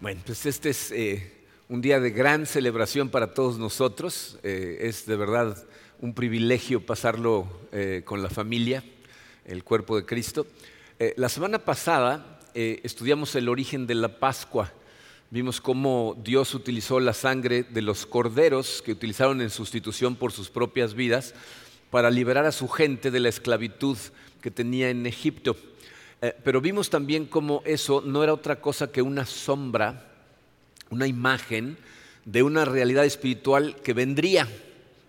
Bueno, pues este es eh, un día de gran celebración para todos nosotros. Eh, es de verdad un privilegio pasarlo eh, con la familia, el cuerpo de Cristo. la semana pasada estudiamos el origen de la Pascua. Vimos cómo Dios utilizó la sangre de los corderos que utilizaron en sustitución por sus propias vidas para liberar a su gente de la esclavitud que tenía en Egipto. Eh, pero vimos también cómo eso no era otra cosa que una sombra, una imagen de una realidad espiritual que vendría.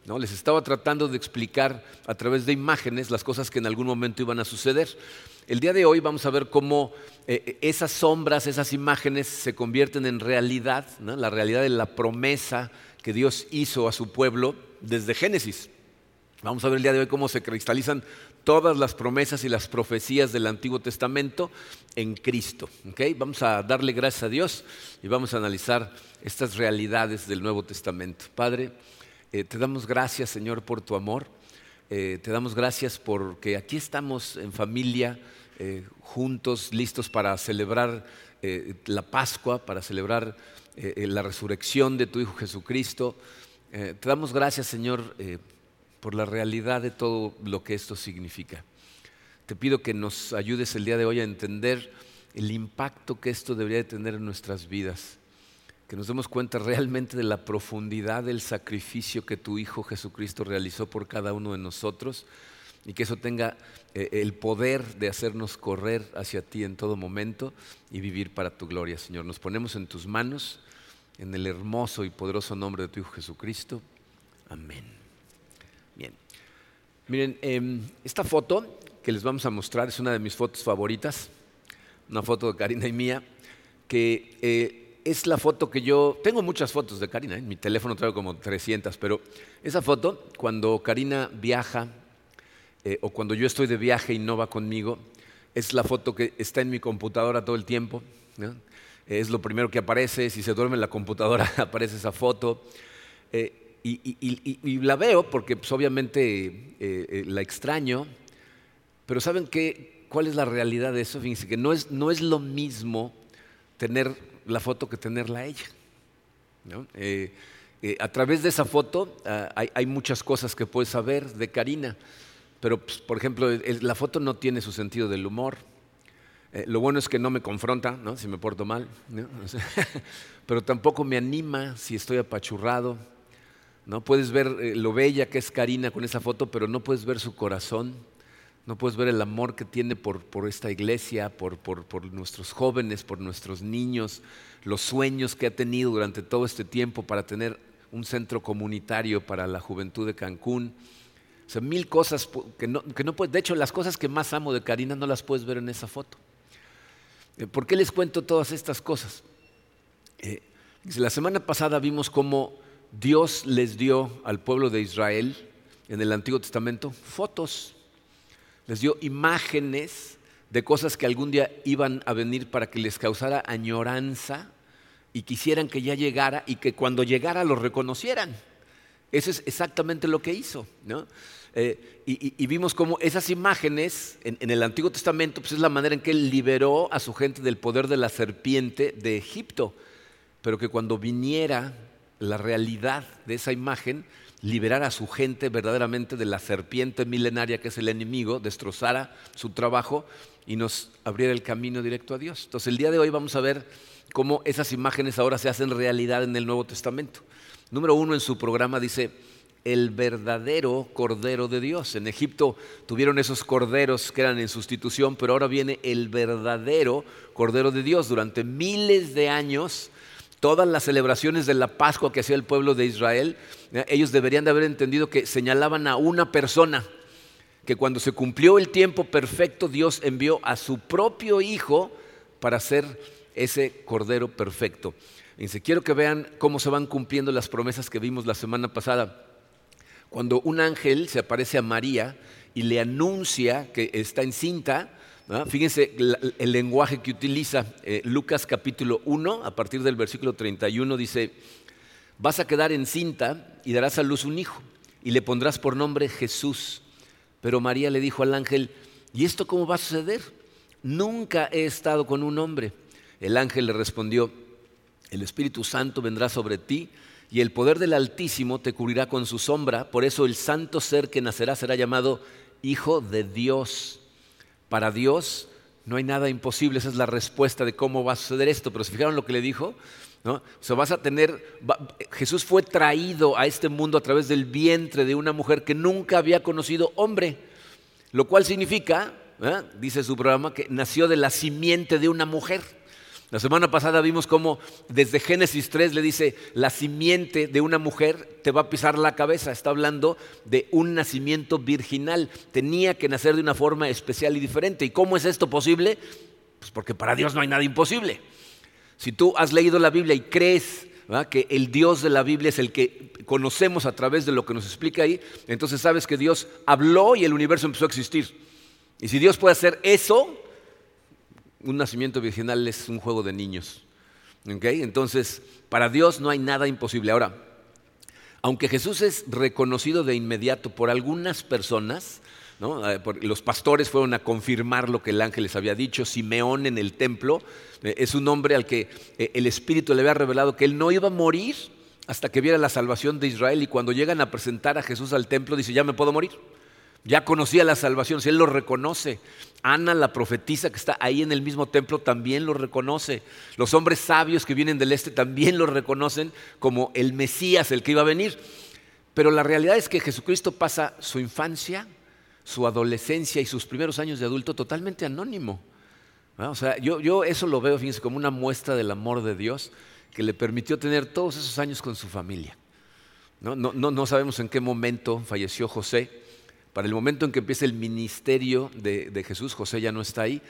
¿no? Les estaba tratando de explicar a través de imágenes las cosas que en algún momento iban a suceder. El día de hoy vamos a ver cómo eh, esas sombras, esas imágenes se convierten en realidad, la realidad de la promesa que Dios hizo a su pueblo desde Génesis. Vamos a ver el día de hoy cómo se cristalizan todas las promesas y las profecías del Antiguo Testamento en Cristo. Vamos a darle gracias a Dios y vamos a analizar estas realidades del Nuevo Testamento. Padre, eh, te damos gracias, Señor, por tu amor. Eh, te damos gracias porque aquí estamos en familia, eh, juntos, listos para celebrar la Pascua, para celebrar la resurrección de tu Hijo Jesucristo. te damos gracias, Señor por la realidad de todo lo que esto significa. Te pido que nos ayudes el día de hoy a entender el impacto que esto debería de tener en nuestras vidas, que nos demos cuenta realmente de la profundidad del sacrificio que tu Hijo Jesucristo realizó por cada uno de nosotros y que eso tenga eh, el poder de hacernos correr hacia ti en todo momento y vivir para tu gloria, Señor. Nos ponemos en tus manos, en el hermoso y poderoso nombre de tu Hijo Jesucristo. Amén. Miren, em, esta foto que les vamos a mostrar es una de mis fotos favoritas, una foto de Karina y mía, que eh, es la foto que yo, tengo muchas fotos de Karina, en ¿eh? mi teléfono traigo como 300, pero esa foto, cuando Karina viaja eh, o cuando yo estoy de viaje y no va conmigo, es la foto que está en mi computadora todo el tiempo. Es lo primero que aparece, si se duerme en la computadora aparece esa foto y, la veo porque pues, obviamente eh, eh, la extraño, pero ¿saben qué? ¿Cuál es la realidad de eso? Fíjense que no es, no es lo mismo tener la foto que tenerla ella. Eh, a través de esa foto ah, hay, muchas cosas que puedes saber de Karina, pero pues, por ejemplo la foto no tiene su sentido del humor. lo bueno es que no me confronta, ¿no? si me porto mal, pero tampoco me anima si estoy apachurrado ¿no? Puedes ver eh, lo bella que es Karina con esa foto, pero no puedes ver su corazón, no puedes ver el amor que tiene por, esta iglesia, por, nuestros jóvenes, por nuestros niños, los sueños que ha tenido durante todo este tiempo para tener un centro comunitario para la juventud de Cancún. O sea, mil cosas que no, que puedes. De hecho, las cosas que más amo de Karina no las puedes ver en esa foto. Eh, ¿Por qué les cuento todas estas cosas? Eh, la semana pasada vimos cómo Dios les dio al pueblo de Israel en el Antiguo Testamento fotos, les dio imágenes de cosas que algún día iban a venir para que les causara añoranza y quisieran que ya llegara y que cuando llegara lo reconocieran. Eso es exactamente lo que hizo. Eh, y, vimos cómo esas imágenes en, en, el Antiguo Testamento pues es la manera en que él liberó a su gente del poder de la serpiente de Egipto, pero que cuando viniera la realidad de esa imagen, liberar a su gente verdaderamente de la serpiente milenaria que es el enemigo, destrozara su trabajo y nos abriera el camino directo a Dios. Entonces el día de hoy vamos a ver cómo esas imágenes ahora se hacen realidad en el Nuevo Testamento. Número uno en su programa dice, el verdadero Cordero de Dios. En Egipto tuvieron esos corderos que eran en sustitución, pero ahora viene el verdadero Cordero de Dios. Durante miles de años todas las celebraciones de la Pascua que hacía el pueblo de Israel, ellos deberían de haber entendido que señalaban a una persona, que cuando se cumplió el tiempo perfecto, Dios envió a su propio Hijo para ser ese Cordero perfecto. Dice, quiero que vean cómo se van cumpliendo las promesas que vimos la semana pasada. Cuando un ángel se aparece a María y le anuncia que está encinta, Fíjense el, lenguaje que utiliza eh, Lucas capítulo 1, a partir del versículo 31, dice, vas a quedar encinta y darás a luz un hijo y le pondrás por nombre Jesús. Pero María le dijo al ángel, ¿y esto cómo va a suceder? Nunca he estado con un hombre. El ángel le respondió, el Espíritu Santo vendrá sobre ti y el poder del Altísimo te cubrirá con su sombra. Por eso el santo ser que nacerá será llamado Hijo de Dios. Para Dios no hay nada imposible, esa es la respuesta de cómo va a suceder esto. Pero ¿se fijaron lo que le dijo? ¿No? O vas a tener, Jesús fue traído a este mundo a través del vientre de una mujer que nunca había conocido hombre, lo cual significa, ¿eh? dice su programa, que nació de la simiente de una mujer. La semana pasada vimos cómo desde Génesis 3 le dice, la simiente de una mujer te va a pisar la cabeza. Está hablando de un nacimiento virginal. Tenía que nacer de una forma especial y diferente. ¿Y cómo es esto posible? Pues porque para Dios no hay nada imposible. Si tú has leído la Biblia y crees que el Dios de la Biblia es el que conocemos a través de lo que nos explica ahí, entonces sabes que Dios habló y el universo empezó a existir. Y si Dios puede hacer eso, un nacimiento virginal es un juego de niños. Entonces, para Dios no hay nada imposible. Ahora, aunque Jesús es reconocido de inmediato por algunas personas, eh, los pastores fueron a confirmar lo que el ángel les había dicho, Simeón en el templo eh, es un hombre al que eh, el Espíritu le había revelado que él no iba a morir hasta que viera la salvación de Israel y cuando llegan a presentar a Jesús al templo dice, ya me puedo morir. Ya conocía la salvación, si él lo reconoce. Ana, la profetisa que está ahí en el mismo templo, también lo reconoce. Los hombres sabios que vienen del este también lo reconocen como el Mesías, el que iba a venir. Pero la realidad es que Jesucristo pasa su infancia, su adolescencia y sus primeros años de adulto totalmente anónimo. O sea, yo, yo eso lo veo, fíjense, como una muestra del amor de Dios que le permitió tener todos esos años con su familia. No, no, no sabemos en qué momento falleció José para el momento en que empieza el ministerio de, Jesús, José ya no está ahí,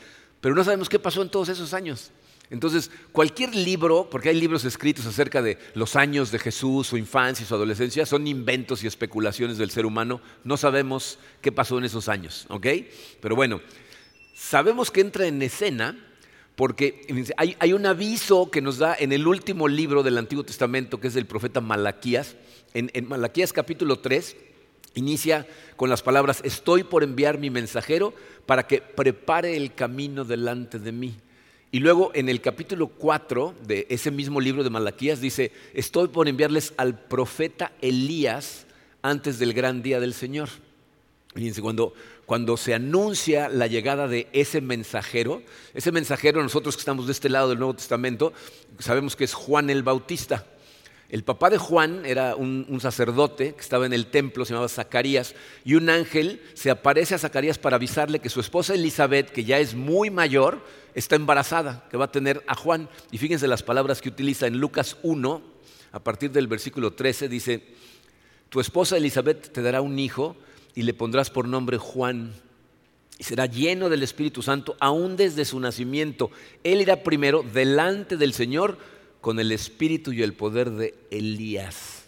pero no sabemos qué pasó en todos esos años. Entonces, cualquier libro, porque hay libros escritos acerca de los años de Jesús, su infancia y su adolescencia, son inventos y especulaciones del ser humano. No sabemos qué pasó en esos años, ¿ok? Pero bueno, sabemos que entra en escena porque hay, un aviso que nos da en el último libro del Antiguo Testamento, que es del profeta Malaquías. En, en Malaquías capítulo 3, Inicia con las palabras, estoy por enviar mi mensajero para que prepare el camino delante de mí. Y luego en el capítulo 4 de ese mismo libro de Malaquías dice, estoy por enviarles al profeta Elías antes del gran día del Señor. Fíjense, cuando, cuando se anuncia la llegada de ese mensajero, ese mensajero, nosotros que estamos de este lado del Nuevo Testamento, sabemos que es Juan el Bautista. El papá de Juan era un, sacerdote que estaba en el templo, se llamaba Zacarías, y un ángel se aparece a Zacarías para avisarle que su esposa Elizabeth, que ya es muy mayor, está embarazada, que va a tener a Juan. Y fíjense las palabras que utiliza en Lucas 1, a partir del versículo 13, dice, tu esposa Elizabeth te dará un hijo y le pondrás por nombre Juan. Y será lleno del Espíritu Santo aún desde su nacimiento. Él irá primero delante del Señor con el espíritu y el poder de Elías.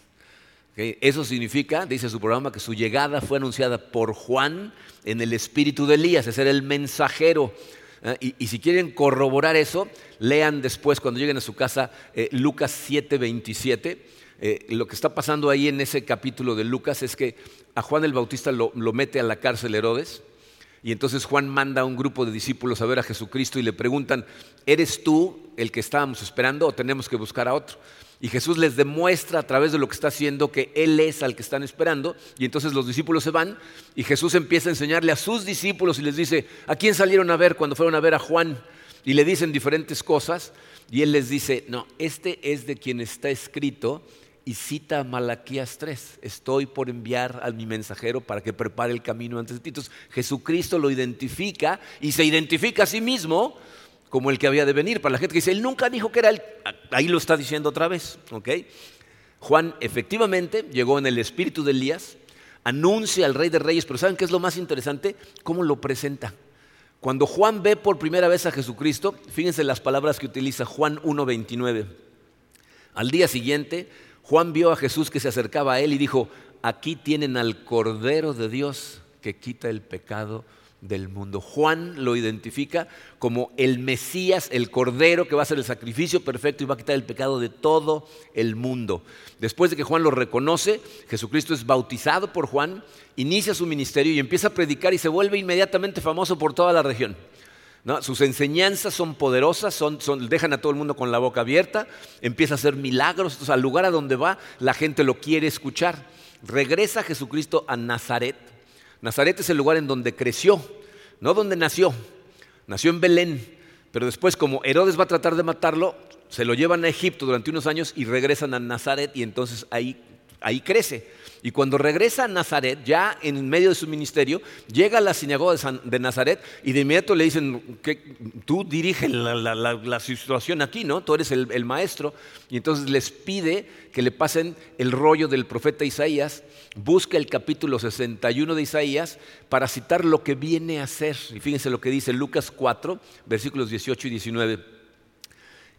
Eso significa, dice su programa, que su llegada fue anunciada por Juan en el espíritu de Elías, ese era el mensajero. ¿eh? Y, si quieren corroborar eso, lean después cuando lleguen a su casa eh, Lucas 7, 27. Eh, lo que está pasando ahí en ese capítulo de Lucas es que a Juan el Bautista lo mete a la cárcel Herodes y entonces Juan manda a un grupo de discípulos a ver a Jesucristo y le preguntan, ¿eres tú el que estábamos esperando o tenemos que buscar a otro? Y Jesús les demuestra a través de lo que está haciendo que Él es al que están esperando. Y entonces los discípulos se van y Jesús empieza a enseñarle a sus discípulos y les dice, ¿a quién salieron a ver cuando fueron a ver a Juan? Y le dicen diferentes cosas. Y Él les dice, no, este es de quien está escrito y cita Malaquías 3. Estoy por enviar a mi mensajero para que prepare el camino antes de ti. Entonces, Jesucristo lo identifica y se identifica a sí mismo como el que había de venir. Para la gente que dice, él nunca dijo que era él, ahí lo está diciendo otra vez. Juan efectivamente llegó en el espíritu de Elías, anuncia al rey de reyes, pero ¿saben qué es lo más interesante? ¿Cómo lo presenta? Cuando Juan ve por primera vez a Jesucristo, fíjense las palabras que utiliza Juan 1.29. Al día siguiente, Juan vio a Jesús que se acercaba a él y dijo, aquí tienen al Cordero de Dios que quita el pecado del mundo. Juan lo identifica como el Mesías, el Cordero que va a ser el sacrificio perfecto y va a quitar el pecado de todo el mundo. Después de que Juan lo reconoce, Jesucristo es bautizado por Juan, inicia su ministerio y empieza a predicar y se vuelve inmediatamente famoso por toda la región. Sus enseñanzas son poderosas, son, dejan a todo el mundo con la boca abierta, empieza a hacer milagros, entonces, al lugar a donde va la gente lo quiere escuchar. Regresa Jesucristo a Nazaret. Nazaret es el lugar en donde creció, no donde nació. Nació en Belén, pero después como Herodes va a tratar de matarlo, se lo llevan a Egipto durante unos años y regresan a Nazaret y entonces ahí, ahí crece. Y cuando regresa a Nazaret, ya en medio de su ministerio, llega a la sinagoga de, Nazaret y de inmediato le dicen que tú diriges la, situación aquí, ¿no? Tú eres el, el, maestro. Y entonces les pide que le pasen el rollo del profeta Isaías, busca el capítulo 61 de Isaías para citar lo que viene a ser. Y fíjense lo que dice Lucas 4, versículos 18 y 19.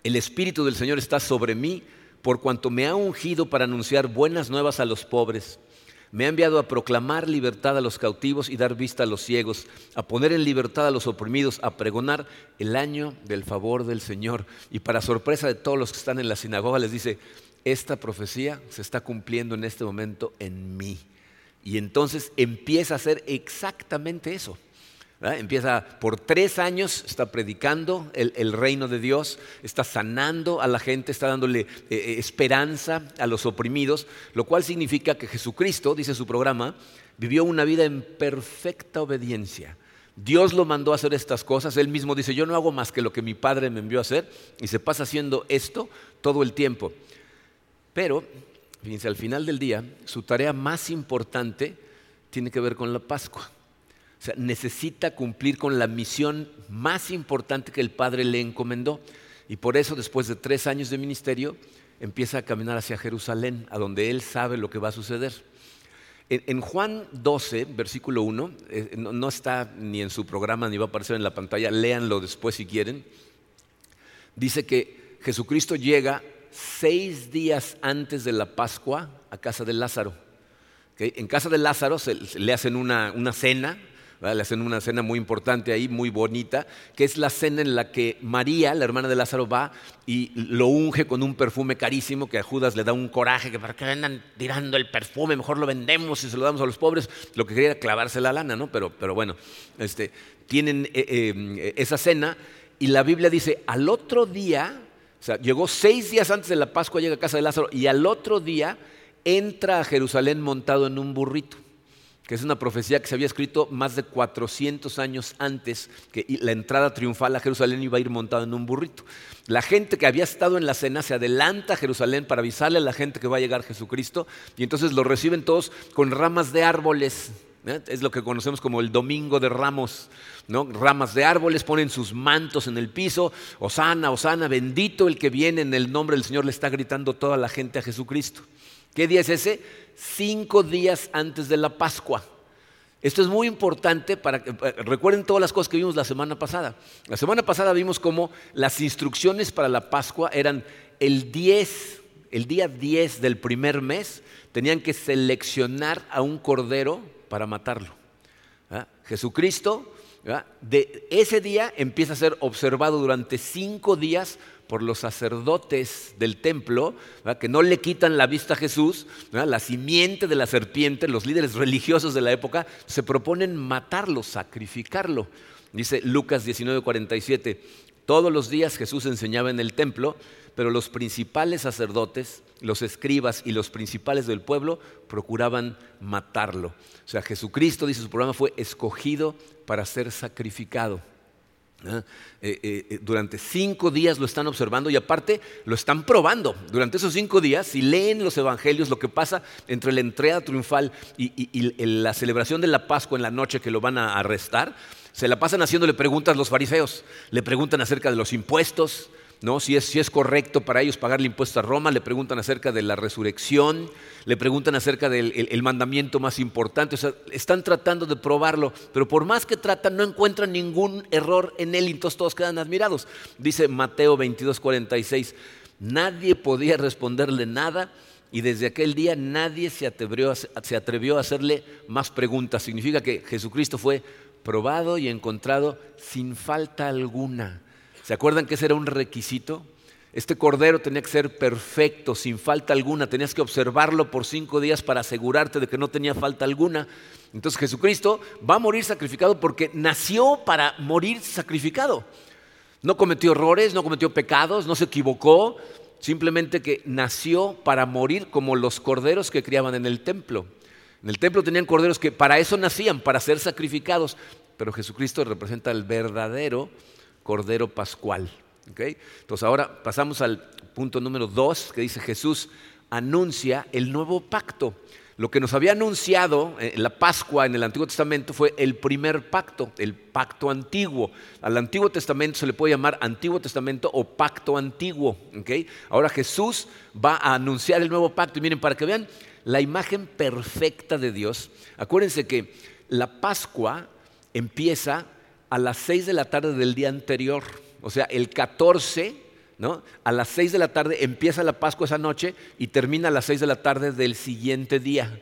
El Espíritu del Señor está sobre mí por cuanto me ha ungido para anunciar buenas nuevas a los pobres. Me ha enviado a proclamar libertad a los cautivos y dar vista a los ciegos, a poner en libertad a los oprimidos, a pregonar el año del favor del Señor. Y para sorpresa de todos los que están en la sinagoga les dice, esta profecía se está cumpliendo en este momento en mí. Y entonces empieza a hacer exactamente eso. Empieza por tres años, está predicando el, reino de Dios, está sanando a la gente, está dándole eh, eh, esperanza a los oprimidos, lo cual significa que Jesucristo, dice su programa, vivió una vida en perfecta obediencia. Dios lo mandó a hacer estas cosas, él mismo dice, yo no hago más que lo que mi Padre me envió a hacer, y se pasa haciendo esto todo el tiempo. Pero, fíjense, al final del día, su tarea más importante tiene que ver con la Pascua. O sea, necesita cumplir con la misión más importante que el Padre le encomendó. Y por eso, después de tres años de ministerio, empieza a caminar hacia Jerusalén, a donde él sabe lo que va a suceder. En, Juan 12, versículo 1, eh, no, está ni en su programa ni va a aparecer en la pantalla, léanlo después si quieren, dice que Jesucristo llega seis días antes de la Pascua a casa de Lázaro. En casa de Lázaro se, le hacen una, una cena, le hacen una cena muy importante ahí, muy bonita, que es la cena en la que María, la hermana de Lázaro, va y lo unge con un perfume carísimo que a Judas le da un coraje, que para que vendan tirando el perfume, mejor lo vendemos y se lo damos a los pobres. Lo que quería era clavarse la lana, ¿no? Pero, pero bueno, este, tienen eh, eh, esa cena y la Biblia dice, al otro día, o sea, llegó seis días antes de la Pascua, llega a casa de Lázaro y al otro día entra a Jerusalén montado en un burrito que es una profecía que se había escrito más de 400 años antes, que la entrada triunfal a Jerusalén iba a ir montada en un burrito. La gente que había estado en la cena se adelanta a Jerusalén para avisarle a la gente que va a llegar Jesucristo y entonces lo reciben todos con ramas de árboles. ¿eh? Es lo que conocemos como el Domingo de Ramos. ¿no? Ramas de árboles, ponen sus mantos en el piso. Osana, Osana, bendito el que viene en el nombre del Señor, le está gritando toda la gente a Jesucristo. ¿Qué día es ese? Cinco días antes de la Pascua. Esto es muy importante para que eh, recuerden todas las cosas que vimos la semana pasada. La semana pasada vimos cómo las instrucciones para la Pascua eran el 10, el día 10 del primer mes, tenían que seleccionar a un cordero para matarlo. Jesucristo, de ese día empieza a ser observado durante cinco días por los sacerdotes del templo, que no le quitan la vista a Jesús, la simiente de la serpiente, los líderes religiosos de la época, se proponen matarlo, sacrificarlo. Dice Lucas 19:47, todos los días Jesús enseñaba en el templo, pero los principales sacerdotes, los escribas y los principales del pueblo procuraban matarlo. O sea, Jesucristo, dice su programa, fue escogido para ser sacrificado. Eh, eh, eh, durante cinco días lo están observando y aparte lo están probando. Durante esos cinco días, si leen los evangelios, lo que pasa entre la entrega triunfal y, la celebración de la Pascua en la noche que lo van a arrestar, se la pasan haciéndole preguntas los fariseos. Le preguntan acerca de los impuestos, ¿no? Si es, si es correcto para ellos pagarle impuestos a Roma, le preguntan acerca de la resurrección, le preguntan acerca del mandamiento más importante, o sea, están tratando de probarlo, pero por más que tratan no encuentran ningún error en él y entonces todos quedan admirados. Dice Mateo 22, 46, nadie podía responderle nada y desde aquel día nadie se atrevió, se atrevió a hacerle más preguntas. Significa que Jesucristo fue probado y encontrado sin falta alguna. ¿Se acuerdan que ese era un requisito? Este cordero tenía que ser perfecto, sin falta alguna. Tenías que observarlo por cinco días para asegurarte de que no tenía falta alguna. Entonces Jesucristo va a morir sacrificado porque nació para morir sacrificado. No cometió errores, no cometió pecados, no se equivocó, simplemente que nació para morir como los corderos que criaban en el templo. En el templo tenían corderos que para eso nacían, para ser sacrificados, pero Jesucristo representa el verdadero cordero pascual. Entonces ahora pasamos al punto número dos, que dice Jesús anuncia el nuevo pacto. Lo que nos había anunciado la Pascua en el Antiguo Testamento fue el primer pacto, el pacto antiguo. Al Antiguo Testamento se le puede llamar Antiguo Testamento o pacto antiguo. Ahora Jesús va a anunciar el nuevo pacto. Y miren, para que vean la imagen perfecta de Dios, acuérdense que la Pascua empieza a las seis de la tarde del día anterior, o sea, el 14 a las 6 de la tarde empieza la Pascua esa noche y termina a las 6 de la tarde del siguiente día.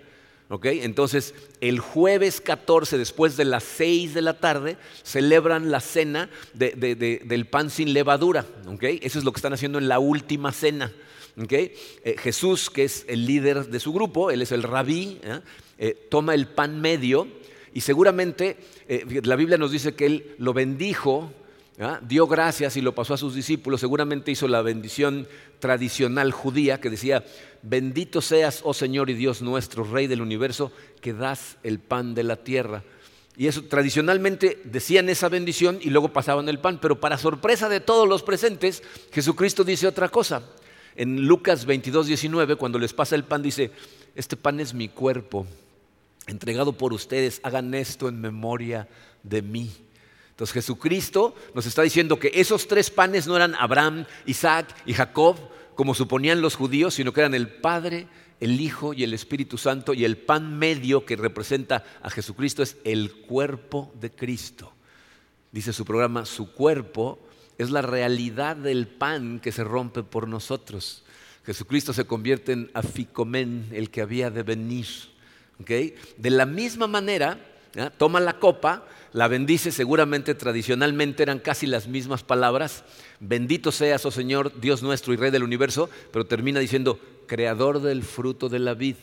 Entonces, el jueves 14, después de las 6 de la tarde, celebran la cena del pan sin levadura. Eso es lo que están haciendo en la última cena. Eh, Jesús, que es el líder de su grupo, él es el rabí, ¿eh? Eh, toma el pan medio y seguramente la Biblia nos dice que él lo bendijo ¿Ah? dio gracias y lo pasó a sus discípulos, seguramente hizo la bendición tradicional judía que decía, bendito seas, oh Señor y Dios nuestro, Rey del universo, que das el pan de la tierra. Y eso tradicionalmente decían esa bendición y luego pasaban el pan, pero para sorpresa de todos los presentes, Jesucristo dice otra cosa. En Lucas 22, 19, cuando les pasa el pan, dice, este pan es mi cuerpo, entregado por ustedes, hagan esto en memoria de mí. Entonces Jesucristo nos está diciendo que esos tres panes no eran Abraham, Isaac y Jacob, como suponían los judíos, sino que eran el Padre, el Hijo y el Espíritu Santo, y el pan medio que representa a Jesucristo es el cuerpo de Cristo. Dice su programa, su cuerpo es la realidad del pan que se rompe por nosotros. Jesucristo se convierte en aficomen, el que había de venir. De la misma manera, toma la copa, la bendice, seguramente tradicionalmente eran casi las mismas palabras, bendito seas, oh Señor, Dios nuestro y Rey del universo, pero termina diciendo, creador del fruto de la vid.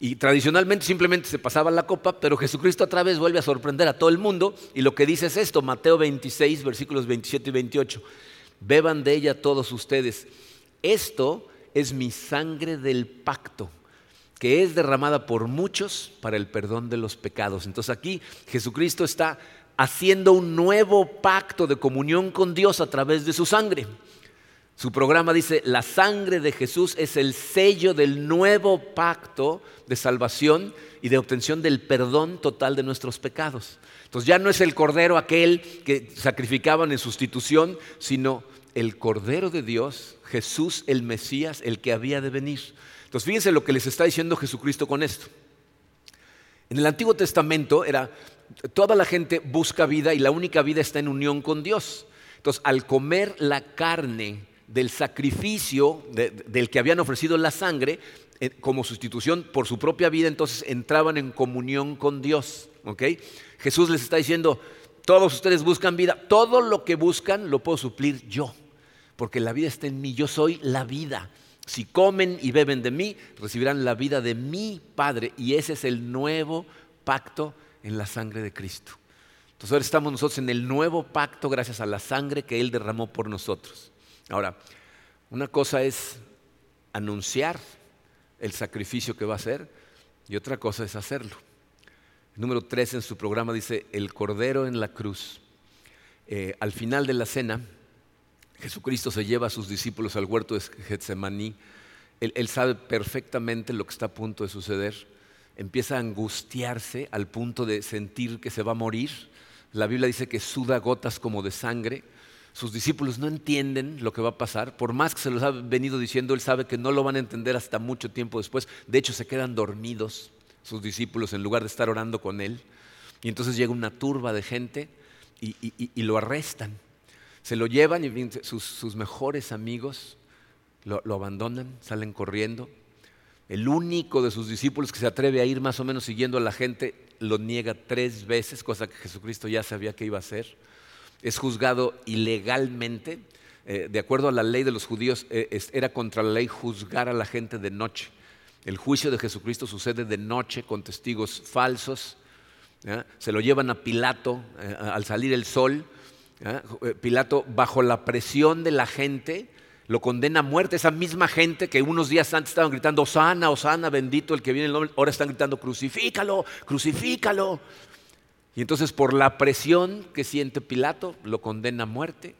Y tradicionalmente simplemente se pasaba la copa, pero Jesucristo otra vez vuelve a sorprender a todo el mundo y lo que dice es esto, Mateo 26, versículos 27 y 28, beban de ella todos ustedes, esto es mi sangre del pacto que es derramada por muchos para el perdón de los pecados. Entonces aquí Jesucristo está haciendo un nuevo pacto de comunión con Dios a través de su sangre. Su programa dice, la sangre de Jesús es el sello del nuevo pacto de salvación y de obtención del perdón total de nuestros pecados. Entonces ya no es el cordero aquel que sacrificaban en sustitución, sino el cordero de Dios, Jesús el Mesías, el que había de venir. Entonces fíjense lo que les está diciendo Jesucristo con esto. En el Antiguo Testamento era, toda la gente busca vida y la única vida está en unión con Dios. Entonces al comer la carne del sacrificio del que habían ofrecido la sangre eh, como sustitución por su propia vida, entonces entraban en comunión con Dios. Jesús les está diciendo, todos ustedes buscan vida, todo lo que buscan lo puedo suplir yo, porque la vida está en mí, yo soy la vida. Si comen y beben de mí, recibirán la vida de mi Padre. Y ese es el nuevo pacto en la sangre de Cristo. Entonces ahora estamos nosotros en el nuevo pacto gracias a la sangre que Él derramó por nosotros. Ahora, una cosa es anunciar el sacrificio que va a hacer y otra cosa es hacerlo. El número 3 en su programa dice, el Cordero en la cruz. Eh, al final de la cena, Jesucristo se lleva a sus discípulos al huerto de Getsemaní. Él, sabe perfectamente lo que está a punto de suceder. Empieza a angustiarse al punto de sentir que se va a morir. La Biblia dice que suda gotas como de sangre. Sus discípulos no entienden lo que va a pasar. Por más que se los ha venido diciendo, él sabe que no lo van a entender hasta mucho tiempo después. De hecho, se quedan dormidos sus discípulos en lugar de estar orando con él. Y entonces llega una turba de gente y lo arrestan. Se lo llevan y sus, mejores amigos lo, abandonan, salen corriendo. El único de sus discípulos que se atreve a ir más o menos siguiendo a la gente lo niega tres veces, cosa que Jesucristo ya sabía que iba a hacer. Es juzgado ilegalmente. eh, de acuerdo a la ley de los judíos, eh, era contra la ley juzgar a la gente de noche. El juicio de Jesucristo sucede de noche con testigos falsos. Se lo llevan a Pilato eh, al salir el sol. Pilato, bajo la presión de la gente, lo condena a muerte. Esa misma gente que unos días antes estaban gritando, Osana, Osana, bendito el que viene el nombre, ahora están gritando, crucifícalo, crucifícalo. Y entonces por la presión que siente Pilato, lo condena a muerte.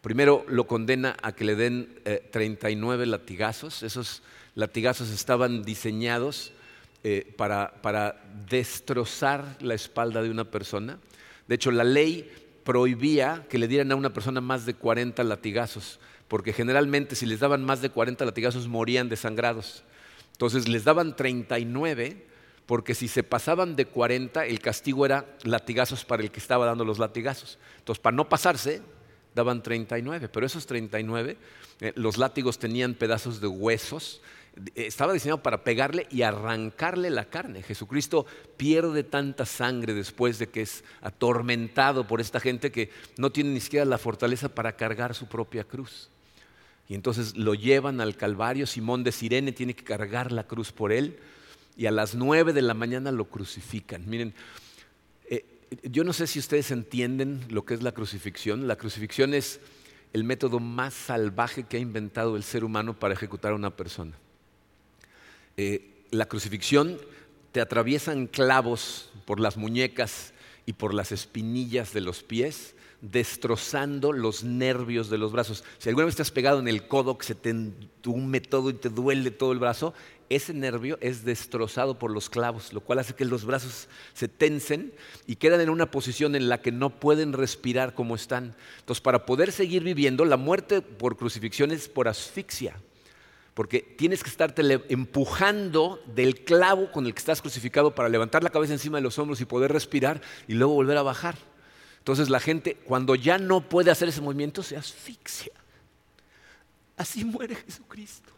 Primero lo condena a que le den 39 eh, latigazos. Esos latigazos estaban diseñados eh, para destrozar la espalda de una persona. De hecho, la ley prohibía que le dieran a una persona más de 40 latigazos, porque generalmente si les daban más de 40 latigazos morían desangrados. Entonces les daban 39 porque si se pasaban de 40 el castigo era latigazos para el que estaba dando los latigazos. Entonces para no pasarse daban 39, pero esos 39, eh, los látigos tenían pedazos de huesos, estaba diseñado para pegarle y arrancarle la carne. Jesucristo pierde tanta sangre después de que es atormentado por esta gente que no tiene ni siquiera la fortaleza para cargar su propia cruz. Y entonces lo llevan al Calvario, Simón de Sirene tiene que cargar la cruz por él y a las nueve de la mañana lo crucifican. Miren, eh, yo no sé si ustedes entienden lo que es la crucifixión. La crucifixión es el método más salvaje que ha inventado el ser humano para ejecutar a una persona. Eh, la crucifixión te atraviesan clavos por las muñecas y por las espinillas de los pies destrozando los nervios de los brazos. Si alguna vez te has pegado en el codo que se te entume todo y te duele todo el brazo, ese nervio es destrozado por los clavos, lo cual hace que los brazos se tensen y quedan en una posición en la que no pueden respirar como están. Entonces, para poder seguir viviendo, la muerte por crucifixión es por asfixia, porque tienes que estarte empujando del clavo con el que estás crucificado para levantar la cabeza encima de los hombros y poder respirar y luego volver a bajar. Entonces la gente cuando ya no puede hacer ese movimiento se asfixia. Así muere Jesucristo.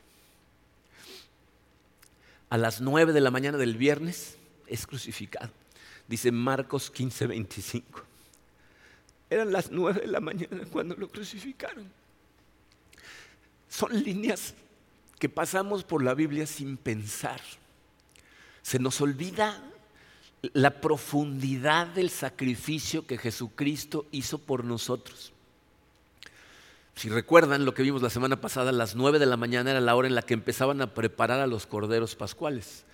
A las nueve de la mañana del viernes es crucificado. Dice Marcos 15, 25. Eran las nueve de la mañana cuando lo crucificaron. Son líneas que pasamos por la Biblia sin pensar. Se nos olvida la profundidad del sacrificio que Jesucristo hizo por nosotros. Si recuerdan lo que vimos la semana pasada, a las nueve de la mañana era la hora en la que empezaban a preparar a los corderos pascuales.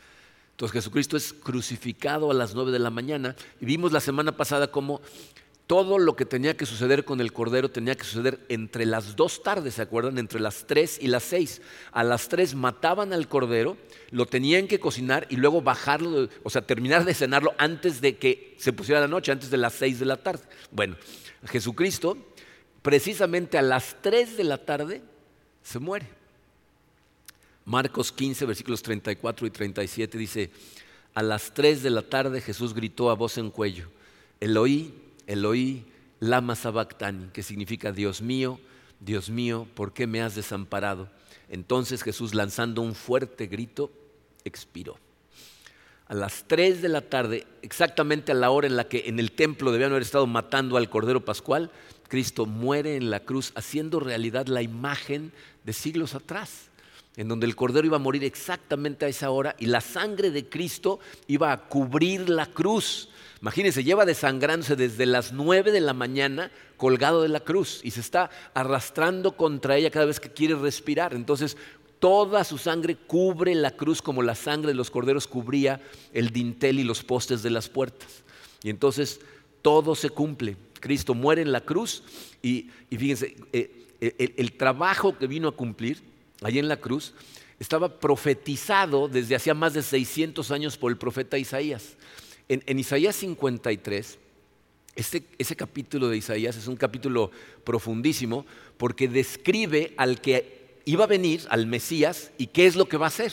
Entonces Jesucristo es crucificado a las nueve de la mañana y vimos la semana pasada cómo todo lo que tenía que suceder con el cordero tenía que suceder entre las dos tardes, ¿se acuerdan? Entre las tres y las seis. A las tres mataban al cordero, lo tenían que cocinar y luego bajarlo, o sea, terminar de cenarlo antes de que se pusiera la noche, antes de las seis de la tarde. Bueno, Jesucristo, precisamente a las tres de la tarde, se muere. Marcos 15, versículos 34 y 37 dice, a las tres de la tarde Jesús gritó a voz en cuello, Eloí, Eloí lama sabactani, que significa Dios mío, Dios mío, ¿por qué me has desamparado? Entonces Jesús, lanzando un fuerte grito, expiró. A las 3 de la tarde, exactamente a la hora en la que en el templo debían haber estado matando al Cordero Pascual, Cristo muere en la cruz, haciendo realidad la imagen de siglos atrás, en donde el Cordero iba a morir exactamente a esa hora y la sangre de Cristo iba a cubrir la cruz Imagínense, lleva desangrándose desde las nueve de la mañana colgado de la cruz y se está arrastrando contra ella cada vez que quiere respirar. Entonces, toda su sangre cubre la cruz como la sangre de los corderos cubría el dintel y los postes de las puertas. Y entonces todo se cumple. Cristo muere en la cruz y, fíjense, eh, el, el trabajo que vino a cumplir allí en la cruz estaba profetizado desde hacía más de 600 años por el profeta Isaías. En, Isaías 53, este, ese capítulo de Isaías es un capítulo profundísimo porque describe al que iba a venir, al Mesías, y qué es lo que va a hacer.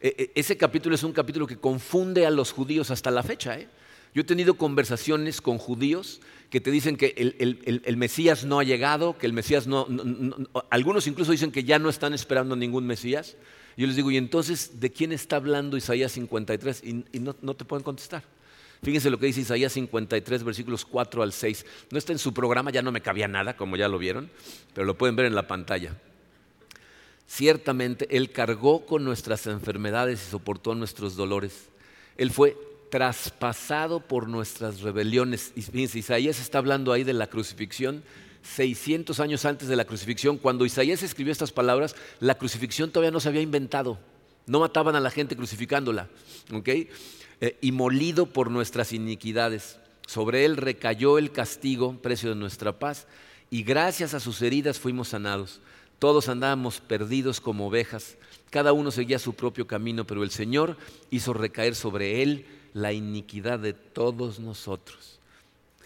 E, e, ese capítulo es un capítulo que confunde a los judíos hasta la fecha. ¿eh? Yo he tenido conversaciones con judíos que te dicen que el, Mesías no ha llegado, que el Mesías no, Algunos incluso dicen que ya no están esperando ningún Mesías. Yo les digo, ¿y entonces de quién está hablando Isaías 53? Y, no, te pueden contestar. Fíjense lo que dice Isaías 53, versículos 4 al 6. No está en su programa, ya no me cabía nada, como ya lo vieron, pero lo pueden ver en la pantalla. Ciertamente Él cargó con nuestras enfermedades y soportó nuestros dolores. Él fue traspasado por nuestras rebeliones. Y fíjense, Isaías está hablando ahí de la crucifixión 600 años antes de la crucifixión. Cuando Isaías escribió estas palabras, la crucifixión todavía no se había inventado. No mataban a la gente crucificándola. Eh, y molido por nuestras iniquidades. Sobre él recayó el castigo, precio de nuestra paz, y gracias a sus heridas fuimos sanados. Todos andábamos perdidos como ovejas, cada uno seguía su propio camino, pero el Señor hizo recaer sobre él la iniquidad de todos nosotros.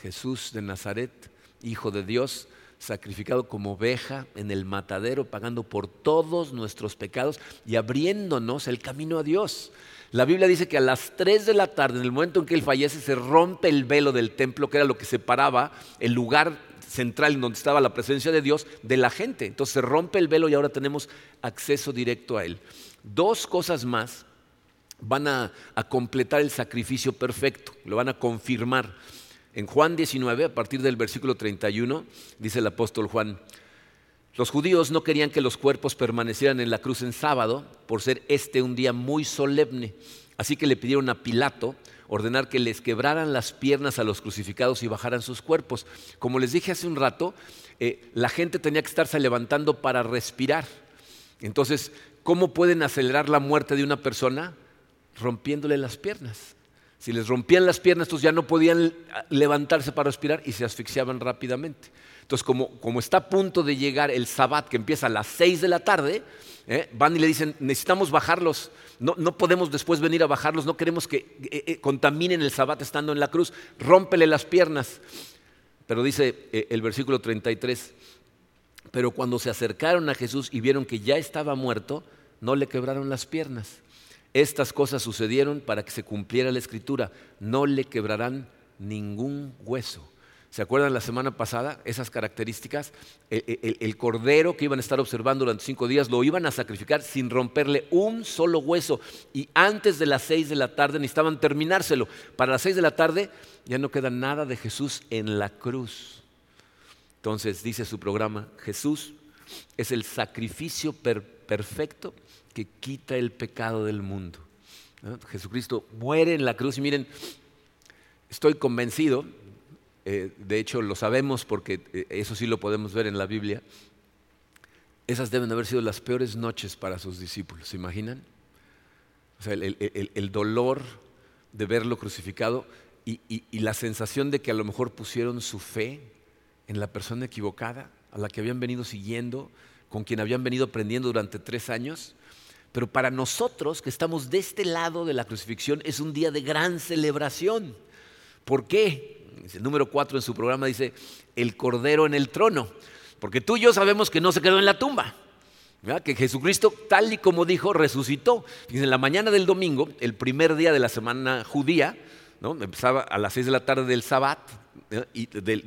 Jesús de Nazaret, Hijo de Dios, sacrificado como oveja en el matadero, pagando por todos nuestros pecados y abriéndonos el camino a Dios. La Biblia dice que a las 3 de la tarde, en el momento en que él fallece, se rompe el velo del templo, que era lo que separaba el lugar central en donde estaba la presencia de Dios de la gente. Entonces se rompe el velo y ahora tenemos acceso directo a él. Dos cosas más van a, completar el sacrificio perfecto, lo van a confirmar. En Juan 19, a partir del versículo 31, dice el apóstol Juan, los judíos no querían que los cuerpos permanecieran en la cruz en sábado por ser este un día muy solemne. Así que le pidieron a Pilato ordenar que les quebraran las piernas a los crucificados y bajaran sus cuerpos. Como les dije hace un rato, eh, la gente tenía que estarse levantando para respirar. Entonces, ¿cómo pueden acelerar la muerte de una persona? Rompiéndole las piernas. Si les rompían las piernas, entonces ya no podían levantarse para respirar y se asfixiaban rápidamente. Entonces, como, está a punto de llegar el sabbat, que empieza a las 6 de la tarde, ¿eh? van y le dicen, necesitamos bajarlos, no, podemos después venir a bajarlos, no queremos que eh, eh, contaminen el sabbat estando en la cruz, rómpele las piernas. Pero dice el versículo 33, pero cuando se acercaron a Jesús y vieron que ya estaba muerto, no le quebraron las piernas. Estas cosas sucedieron para que se cumpliera la escritura, no le quebrarán ningún hueso. ¿Se acuerdan la semana pasada esas características? El, cordero que iban a estar observando durante cinco días lo iban a sacrificar sin romperle un solo hueso. Y antes de las seis de la tarde necesitaban terminárselo. Para las seis de la tarde ya no queda nada de Jesús en la cruz. Entonces dice su programa, Jesús es el sacrificio perfecto que quita el pecado del mundo. Jesucristo muere en la cruz y miren, estoy convencido eh, de hecho lo sabemos porque eh, eso sí lo podemos ver en la Biblia, esas deben haber sido las peores noches para sus discípulos, ¿se imaginan? O sea, el, dolor de verlo crucificado y, la sensación de que a lo mejor pusieron su fe en la persona equivocada, a la que habían venido siguiendo, con quien habían venido aprendiendo durante tres años. Pero para nosotros que estamos de este lado de la crucifixión es un día de gran celebración. ¿Por qué? el número cuatro en su programa dice, el cordero en el trono. Porque tú y yo sabemos que no se quedó en la tumba. Que Jesucristo, tal y como dijo, resucitó. en la mañana del domingo, el primer día de la semana judía, empezaba a las seis de la tarde del Sabbat, y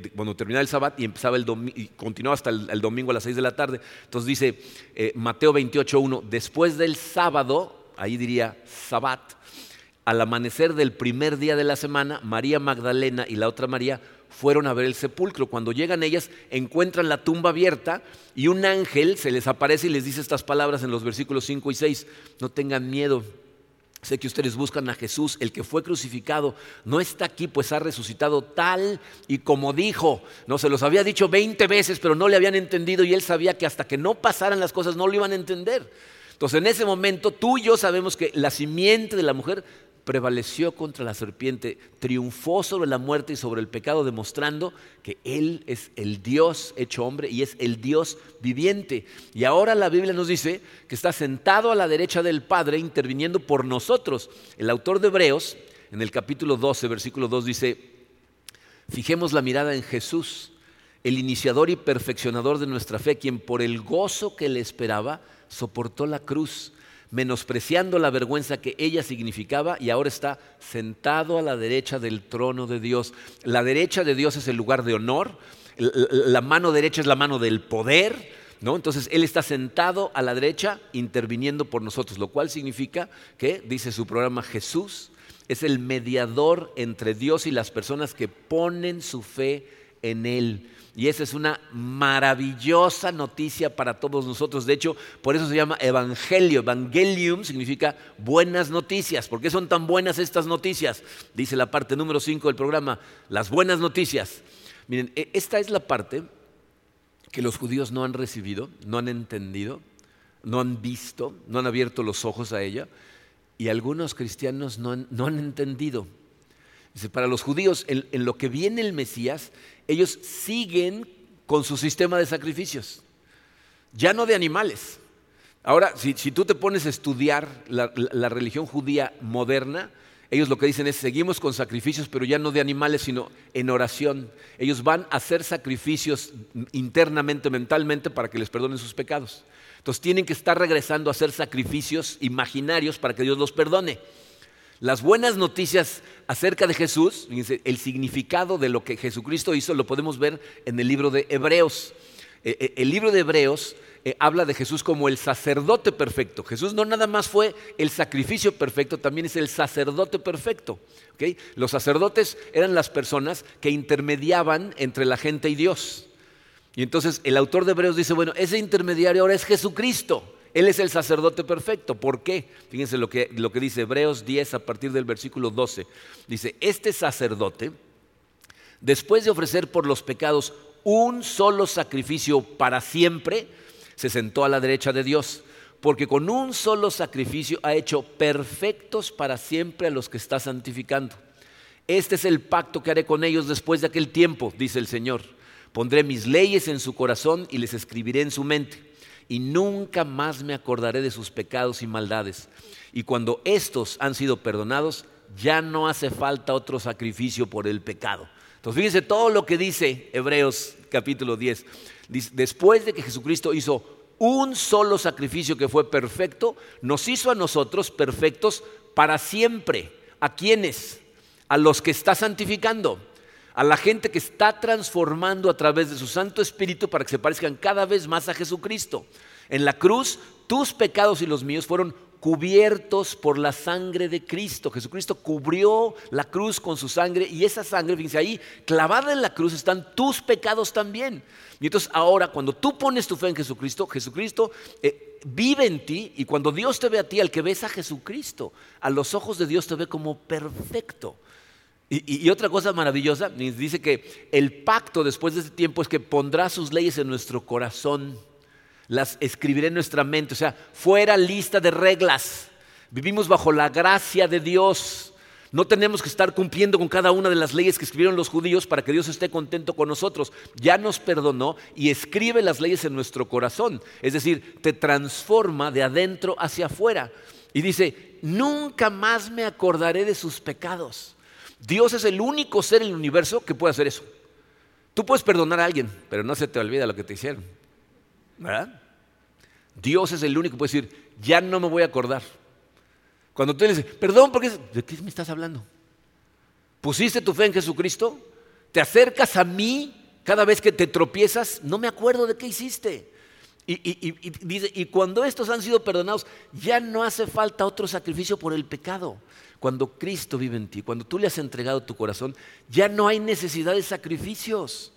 cuando terminaba el Sabbat y empezaba el y continuaba hasta el, domingo a las seis de la tarde. Entonces dice eh, Mateo 28.1, después del sábado, ahí diría Sabbat, al amanecer del primer día de la semana, María Magdalena y la otra María fueron a ver el sepulcro. Cuando llegan ellas, encuentran la tumba abierta y un ángel se les aparece y les dice estas palabras en los versículos 5 y 6. No tengan miedo. Sé que ustedes buscan a Jesús, el que fue crucificado. No está aquí, pues ha resucitado tal y como dijo. No se los había dicho 20 veces, pero no le habían entendido y él sabía que hasta que no pasaran las cosas no lo iban a entender. Entonces en ese momento tú y yo sabemos que la simiente de la mujer prevaleció contra la serpiente, triunfó sobre la muerte y sobre el pecado, demostrando que Él es el Dios hecho hombre y es el Dios viviente. Y ahora la Biblia nos dice que está sentado a la derecha del Padre, interviniendo por nosotros. El autor de Hebreos, en el capítulo 12, versículo 2, dice, fijemos la mirada en Jesús, el iniciador y perfeccionador de nuestra fe, quien por el gozo que le esperaba, soportó la cruz menospreciando la vergüenza que ella significaba y ahora está sentado a la derecha del trono de Dios. La derecha de Dios es el lugar de honor, la mano derecha es la mano del poder, ¿no? Entonces Él está sentado a la derecha interviniendo por nosotros, lo cual significa que, dice su programa, Jesús es el mediador entre Dios y las personas que ponen su fe en Él. Y esa es una maravillosa noticia para todos nosotros. De hecho, por eso se llama Evangelio. Evangelium significa buenas noticias. ¿Por qué son tan buenas estas noticias? Dice la parte número 5 del programa, las buenas noticias. Miren, e, esta es la parte que los judíos no han recibido, no han entendido, no han visto, no han abierto los ojos a ella. Y algunos cristianos no han, entendido. Dice, para los judíos, en lo que viene el Mesías, ellos siguen con su sistema de sacrificios, ya no de animales. Ahora, si, tú te pones a estudiar la, religión judía moderna, ellos lo que dicen es, seguimos con sacrificios, pero ya no de animales, sino en oración. Ellos van a hacer sacrificios internamente, mentalmente, para que les perdonen sus pecados. Entonces tienen que estar regresando a hacer sacrificios imaginarios para que Dios los perdone. Las buenas noticias acerca de Jesús, el significado de lo que Jesucristo hizo lo podemos ver en el libro de Hebreos. Eh, eh, el libro de Hebreos eh, habla de Jesús como el sacerdote perfecto. Jesús no nada más fue el sacrificio perfecto, también es el sacerdote perfecto. Los sacerdotes eran las personas que intermediaban entre la gente y Dios. Y entonces el autor de Hebreos dice, bueno, ese intermediario ahora es Jesucristo. Él es el sacerdote perfecto. ¿Por qué? Fíjense lo que, dice Hebreos 10 a partir del versículo 12. Dice, este sacerdote, después de ofrecer por los pecados un solo sacrificio para siempre, se sentó a la derecha de Dios, porque con un solo sacrificio ha hecho perfectos para siempre a los que está santificando. Este es el pacto que haré con ellos después de aquel tiempo, dice el Señor. Pondré mis leyes en su corazón y les escribiré en su mente y nunca más me acordaré de sus pecados y maldades. Y cuando estos han sido perdonados, ya no hace falta otro sacrificio por el pecado. Entonces fíjense todo lo que dice Hebreos capítulo 10. Después de que Jesucristo hizo un solo sacrificio que fue perfecto, nos hizo a nosotros perfectos para siempre. ¿A quiénes? A los que está santificando a la gente que está transformando a través de su Santo Espíritu para que se parezcan cada vez más a Jesucristo. En la cruz, tus pecados y los míos fueron cubiertos por la sangre de Cristo. Jesucristo cubrió la cruz con su sangre y esa sangre, fíjense ahí, clavada en la cruz están tus pecados también. Y entonces ahora cuando tú pones tu fe en Jesucristo, Jesucristo eh, vive en ti y cuando Dios te ve a ti, al que ves a Jesucristo, a los ojos de Dios te ve como perfecto. Y, otra cosa maravillosa, dice que el pacto después de ese tiempo es que pondrá sus leyes en nuestro corazón, las escribiré en nuestra mente, o sea, fuera lista de reglas. Vivimos bajo la gracia de Dios. No tenemos que estar cumpliendo con cada una de las leyes que escribieron los judíos para que Dios esté contento con nosotros. Ya nos perdonó y escribe las leyes en nuestro corazón. Es decir, te transforma de adentro hacia afuera. Y dice, nunca más me acordaré de sus pecados. Dios es el único ser en el universo que puede hacer eso. Tú puedes perdonar a alguien, pero no se te olvida lo que te hicieron. ¿Verdad? Dios es el único que puede decir, ya no me voy a acordar. Cuando tú le dices, perdón, porque ¿de qué me estás hablando? ¿Pusiste tu fe en Jesucristo? ¿Te acercas a mí cada vez que te tropiezas? No me acuerdo de qué hiciste. Y, dice, y cuando estos han sido perdonados, ya no hace falta otro sacrificio por el pecado. Cuando Cristo vive en ti, cuando tú le has entregado tu corazón, ya no hay necesidad de sacrificios.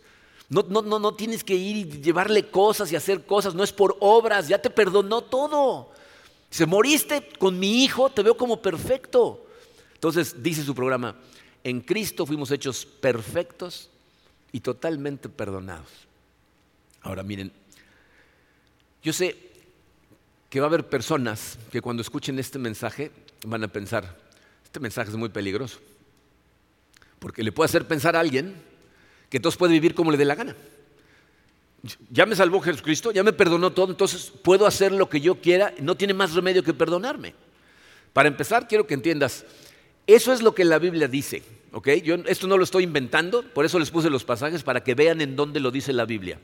No, no, no, no tienes que ir y llevarle cosas y hacer cosas, no es por obras, ya te perdonó todo. Si moriste con mi hijo, te veo como perfecto. Entonces dice su programa, en Cristo fuimos hechos perfectos y totalmente perdonados. Ahora miren, yo sé que va a haber personas que cuando escuchen este mensaje van a pensar, este mensaje es muy peligroso, porque le puede hacer pensar a alguien que entonces puede vivir como le dé la gana. Ya me salvó Jesucristo, ya me perdonó todo, entonces puedo hacer lo que yo quiera, no tiene más remedio que perdonarme. Para empezar, quiero que entiendas, eso es lo que la Biblia dice. Yo esto no lo estoy inventando, por eso les puse los pasajes para que vean en dónde lo dice la Biblia,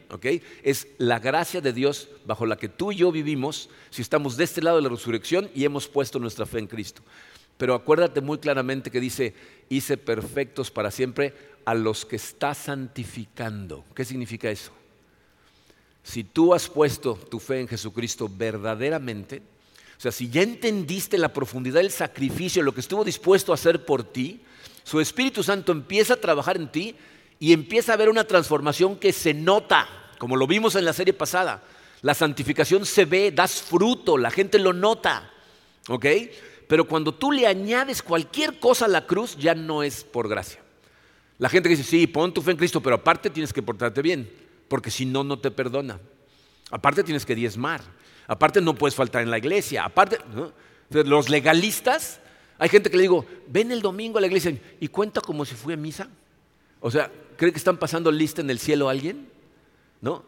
Es la gracia de Dios bajo la que tú y yo vivimos si estamos de este lado de la resurrección y hemos puesto nuestra fe en Cristo. Pero acuérdate muy claramente que dice, hice perfectos para siempre a los que está santificando. ¿Qué significa eso? Si tú has puesto tu fe en Jesucristo verdaderamente, O sea, si ya entendiste la profundidad del sacrificio, lo que estuvo dispuesto a hacer por ti, su Espíritu Santo empieza a trabajar en ti y empieza a haber una transformación que se nota, como lo vimos en la serie pasada. La santificación se ve, das fruto, la gente lo nota. ¿Ok? Pero cuando tú le añades cualquier cosa a la cruz, ya no es por gracia. La gente dice, sí, pon tu fe en Cristo, pero aparte tienes que portarte bien, porque si no, no te perdona. Aparte tienes que diezmar. Aparte no puedes faltar en la iglesia. Aparte, los legalistas, hay gente que le digo, ven el domingo a la iglesia y cuenta como si fue a misa. O sea, ¿cree que están pasando lista en el cielo a alguien? ¿No?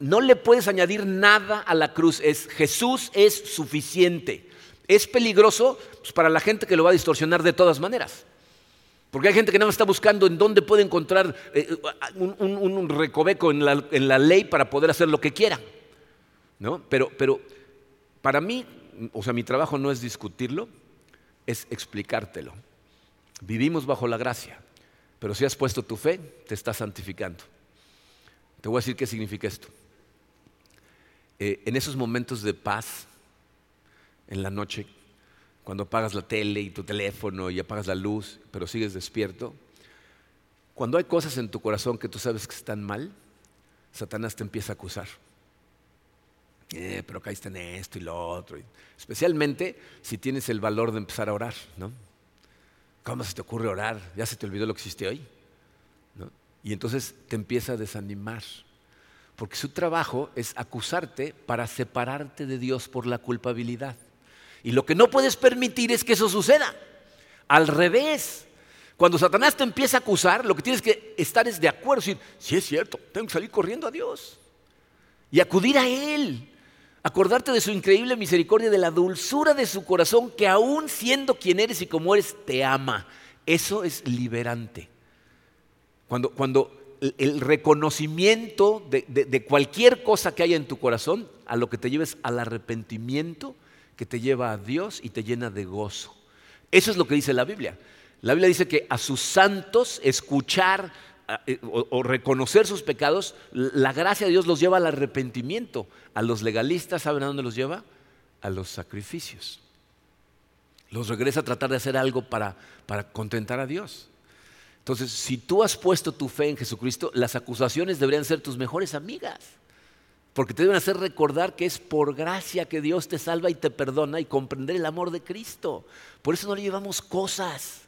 No le puedes añadir nada a la cruz. Es Jesús es suficiente. Es peligroso pues, para la gente que lo va a distorsionar de todas maneras. Porque hay gente que no está buscando en dónde puede encontrar eh, un, recoveco en la, en la ley para poder hacer lo que quiera. ¿no? Pero, pero para mí, o sea, mi trabajo no es discutirlo, es explicártelo. Vivimos bajo la gracia, pero si has puesto tu fe, te estás santificando. Te voy a decir qué significa esto. Eh, en esos momentos de paz, en la noche, cuando apagas la tele y tu teléfono y apagas la luz, pero sigues despierto, cuando hay cosas en tu corazón que tú sabes que están mal, Satanás te empieza a acusar. Eh, pero caíste en esto y lo otro. Especialmente si tienes el valor de empezar a orar, ¿no? ¿Cómo se te ocurre orar? ¿Ya se te olvidó lo que hiciste hoy? Y entonces te empieza a desanimar. Porque su trabajo es acusarte para separarte de Dios por la culpabilidad. Y lo que no puedes permitir es que eso suceda. Al revés, cuando Satanás te empieza a acusar, lo que tienes que estar es de acuerdo, decir, si es cierto, tengo que salir corriendo a Dios y acudir a Él acordarte de su increíble misericordia, de la dulzura de su corazón, que aún siendo quien eres y como eres, te ama. Eso es liberante. Cuando, cuando el reconocimiento de, de, cualquier cosa que haya en tu corazón, a lo que te lleves al arrepentimiento, que te lleva a Dios y te llena de gozo. Eso es lo que dice la Biblia. La Biblia dice que a sus santos escuchar eh, o, reconocer sus pecados, la gracia de Dios los lleva al arrepentimiento. A los legalistas, ¿saben a dónde los lleva? A los sacrificios. Los regresa a tratar de hacer algo para, para contentar a Dios. Entonces, si tú has puesto tu fe en Jesucristo, las acusaciones deberían ser tus mejores amigas. Porque te deben hacer recordar que es por gracia que Dios te salva y te perdona y comprender el amor de Cristo. Por eso no le llevamos cosas.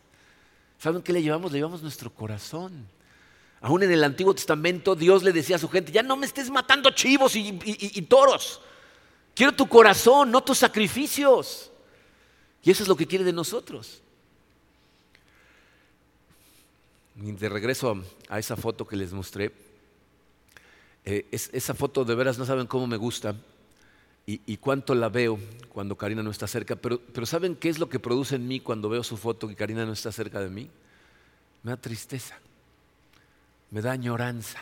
¿Saben qué le llevamos? Le llevamos nuestro corazón. Aún en el Antiguo Testamento Dios le decía a su gente, ya no me estés matando chivos y, toros. Quiero tu corazón, no tus sacrificios. Y eso es lo que quiere de nosotros. de regreso a esa foto que les mostré, eh, esa foto de veras no saben cómo me gusta y, cuánto la veo cuando Karina no está cerca, pero, pero ¿saben qué es lo que produce en mí cuando veo su foto y Karina no está cerca de mí? Me da tristeza me da añoranza.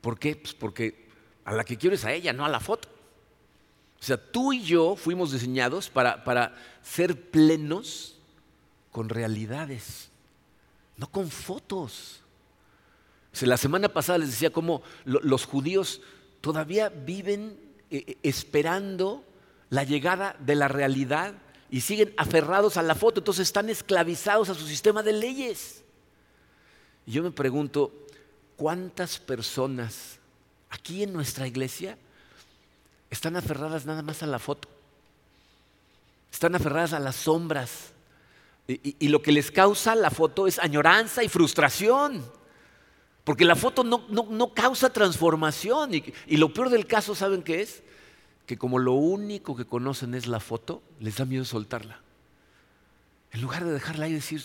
¿Por qué? Pues porque a la que quiero es a ella, no a la foto. O sea, tú y yo fuimos diseñados para, para ser plenos con realidades, no con fotos. La semana pasada les decía cómo los judíos todavía viven eh, eh, esperando la llegada de la realidad y siguen aferrados a la foto, entonces están esclavizados a su sistema de leyes. Y yo me pregunto, ¿cuántas personas aquí en nuestra iglesia están aferradas nada más a la foto? Están aferradas a las sombras. Y, lo que les causa la foto es añoranza y frustración. Porque la foto no, causa transformación. Y, y, lo peor del caso, ¿saben qué es? Que como lo único que conocen es la foto, les da miedo soltarla. En lugar de dejarla ahí y decir,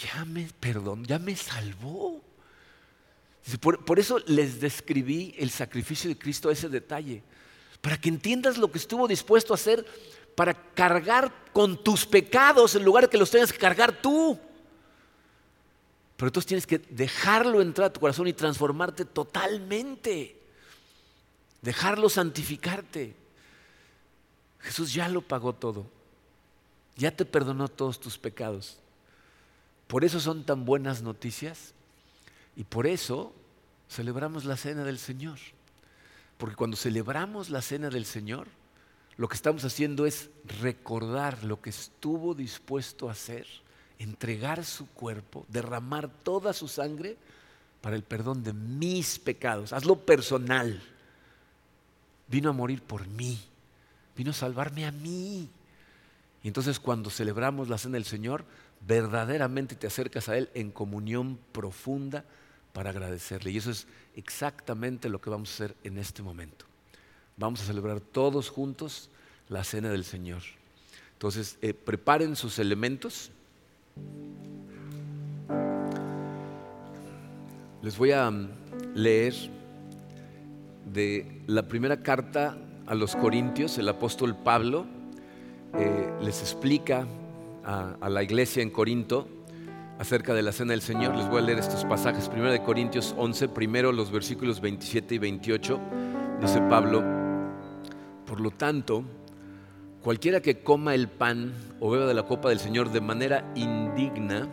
ya me perdón, ya me salvó. Por, por, eso les describí el sacrificio de Cristo a ese detalle, para que entiendas lo que estuvo dispuesto a hacer para cargar con tus pecados en lugar de que los tengas que cargar tú. Pero tú tienes que dejarlo entrar a tu corazón y transformarte totalmente. Dejarlo santificarte. Jesús ya lo pagó todo. Ya te perdonó todos tus pecados. Por eso son tan buenas noticias y por eso celebramos la cena del Señor. Porque cuando celebramos la cena del Señor, lo que estamos haciendo es recordar lo que estuvo dispuesto a hacer, entregar su cuerpo, derramar toda su sangre para el perdón de mis pecados. Hazlo personal. Vino a morir por mí, vino a salvarme a mí. Y entonces cuando celebramos la cena del Señor, verdaderamente te acercas a Él en comunión profunda para agradecerle. Y eso es exactamente lo que vamos a hacer en este momento. Vamos a celebrar todos juntos la cena del Señor. Entonces, eh, preparen sus elementos. Les voy a mm, leer de la primera carta a los Corintios, el apóstol Pablo eh, les explica a, la iglesia en Corinto acerca de la cena del Señor. Les voy a leer estos pasajes. Primero de Corintios 11, primero los versículos 27 y 28. Dice Pablo, por lo tanto, cualquiera que coma el pan o beba de la copa del Señor de manera indigna,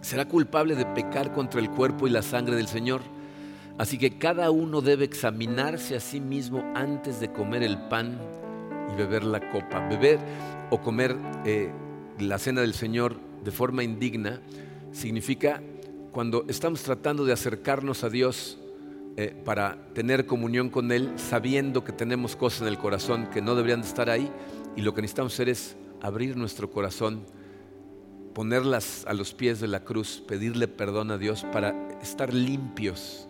será culpable de pecar contra el cuerpo y la sangre del Señor. Así que cada uno debe examinarse a sí mismo antes de comer el pan y beber la copa. Beber o comer eh, la cena del Señor de forma indigna significa cuando estamos tratando de acercarnos a Dios eh, para tener comunión con Él, sabiendo que tenemos cosas en el corazón que no deberían de estar ahí, y lo que necesitamos hacer es abrir nuestro corazón, ponerlas a los pies de la cruz, pedirle perdón a Dios para estar limpios.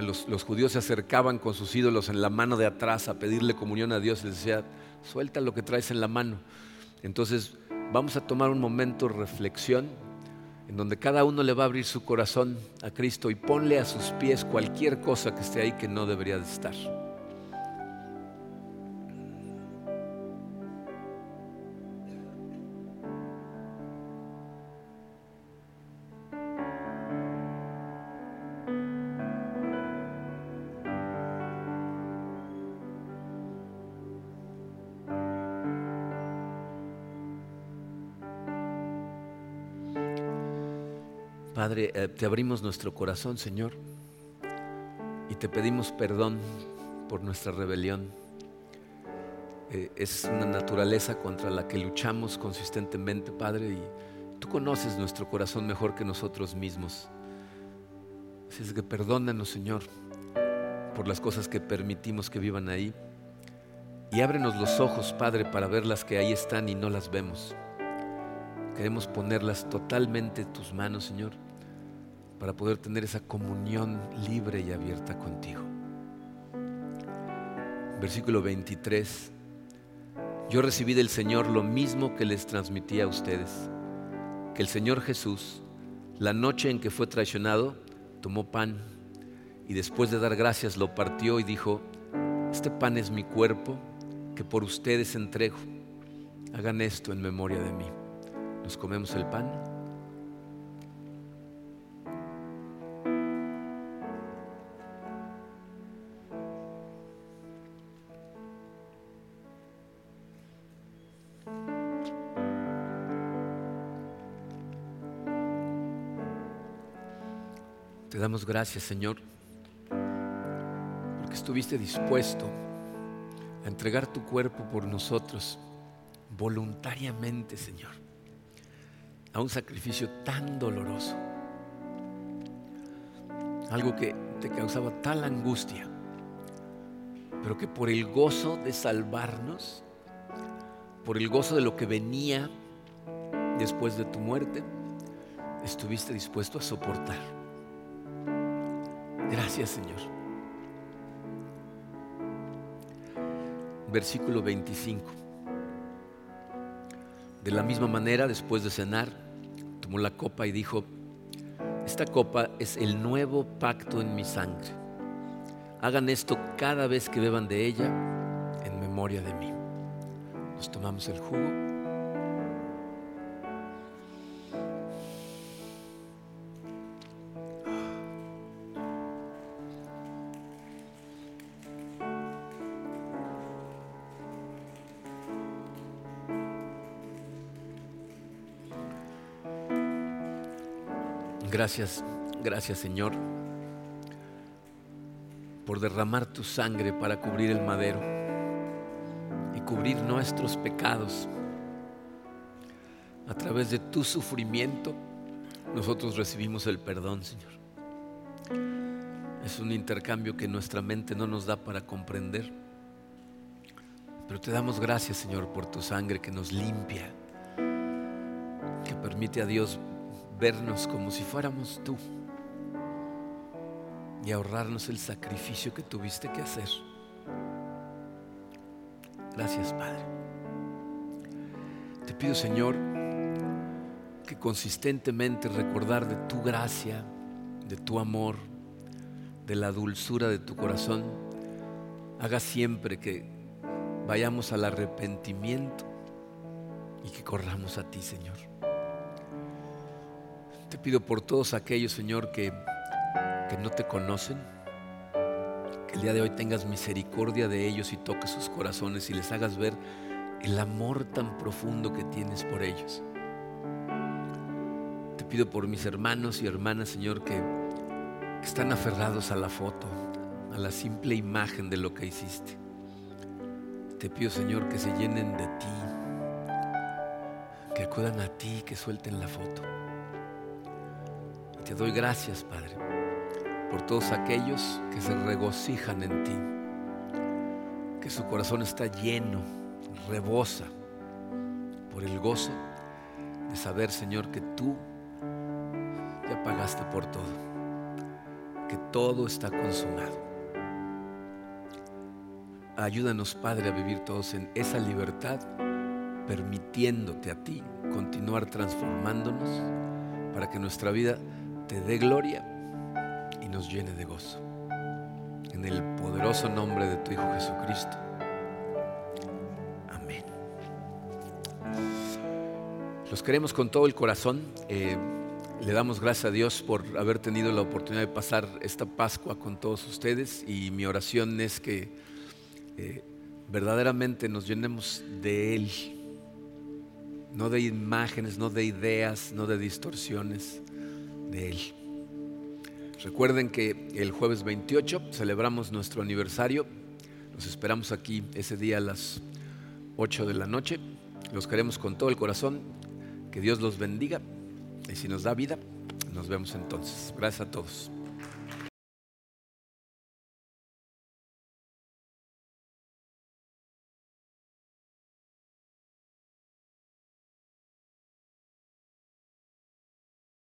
Los, los, judíos se acercaban con sus ídolos en la mano de atrás a pedirle comunión a Dios y les decía, suelta lo que traes en la mano. Entonces, vamos a tomar un momento de reflexión en donde cada uno le va a abrir su corazón a Cristo y ponle a sus pies cualquier cosa que esté ahí que no debería de estar. Eh, te abrimos nuestro corazón, Señor, y te pedimos perdón por nuestra rebelión. Eh, es una naturaleza contra la que luchamos consistentemente, Padre, y tú conoces nuestro corazón mejor que nosotros mismos. Así es que perdónanos, Señor, por las cosas que permitimos que vivan ahí. Y ábrenos los ojos, Padre, para ver las que ahí están y no las vemos. Queremos ponerlas totalmente en tus manos, Señor para poder tener esa comunión libre y abierta contigo. Versículo 23. Yo recibí del Señor lo mismo que les transmití a ustedes, que el Señor Jesús, la noche en que fue traicionado, tomó pan y después de dar gracias lo partió y dijo, este pan es mi cuerpo que por ustedes entrego. Hagan esto en memoria de mí. Nos comemos el pan. Te damos gracias, Señor, porque estuviste dispuesto a entregar tu cuerpo por nosotros voluntariamente, Señor, a un sacrificio tan doloroso, algo que te causaba tal angustia, pero que por el gozo de salvarnos, por el gozo de lo que venía después de tu muerte, estuviste dispuesto a soportar. Gracias Señor. Versículo 25. De la misma manera, después de cenar, tomó la copa y dijo, esta copa es el nuevo pacto en mi sangre. Hagan esto cada vez que beban de ella en memoria de mí. Nos tomamos el jugo. Gracias, gracias Señor, por derramar tu sangre para cubrir el madero y cubrir nuestros pecados. A través de tu sufrimiento, nosotros recibimos el perdón, Señor. Es un intercambio que nuestra mente no nos da para comprender. Pero te damos gracias, Señor, por tu sangre que nos limpia, que permite a Dios vernos como si fuéramos tú y ahorrarnos el sacrificio que tuviste que hacer. Gracias, Padre. Te pido, Señor, que consistentemente recordar de tu gracia, de tu amor, de la dulzura de tu corazón, haga siempre que vayamos al arrepentimiento y que corramos a ti, Señor. Te pido por todos aquellos, Señor, que, que no te conocen, que el día de hoy tengas misericordia de ellos y toques sus corazones y les hagas ver el amor tan profundo que tienes por ellos. Te pido por mis hermanos y hermanas, Señor, que, que están aferrados a la foto, a la simple imagen de lo que hiciste. Te pido, Señor, que se llenen de ti, que acudan a ti, que suelten la foto. Te doy gracias, Padre, por todos aquellos que se regocijan en ti, que su corazón está lleno, rebosa por el gozo de saber, Señor, que tú ya pagaste por todo, que todo está consumado. Ayúdanos, Padre, a vivir todos en esa libertad, permitiéndote a ti continuar transformándonos para que nuestra vida te dé gloria y nos llene de gozo. En el poderoso nombre de tu Hijo Jesucristo. Amén. Los queremos con todo el corazón. Eh, le damos gracias a Dios por haber tenido la oportunidad de pasar esta Pascua con todos ustedes y mi oración es que eh, verdaderamente nos llenemos de Él, no de imágenes, no de ideas, no de distorsiones, de Él. Recuerden que el jueves 28 celebramos nuestro aniversario. Nos esperamos aquí ese día a las 8 de la noche. Los queremos con todo el corazón. Que Dios los bendiga. Y si nos da vida, nos vemos entonces. Gracias a todos.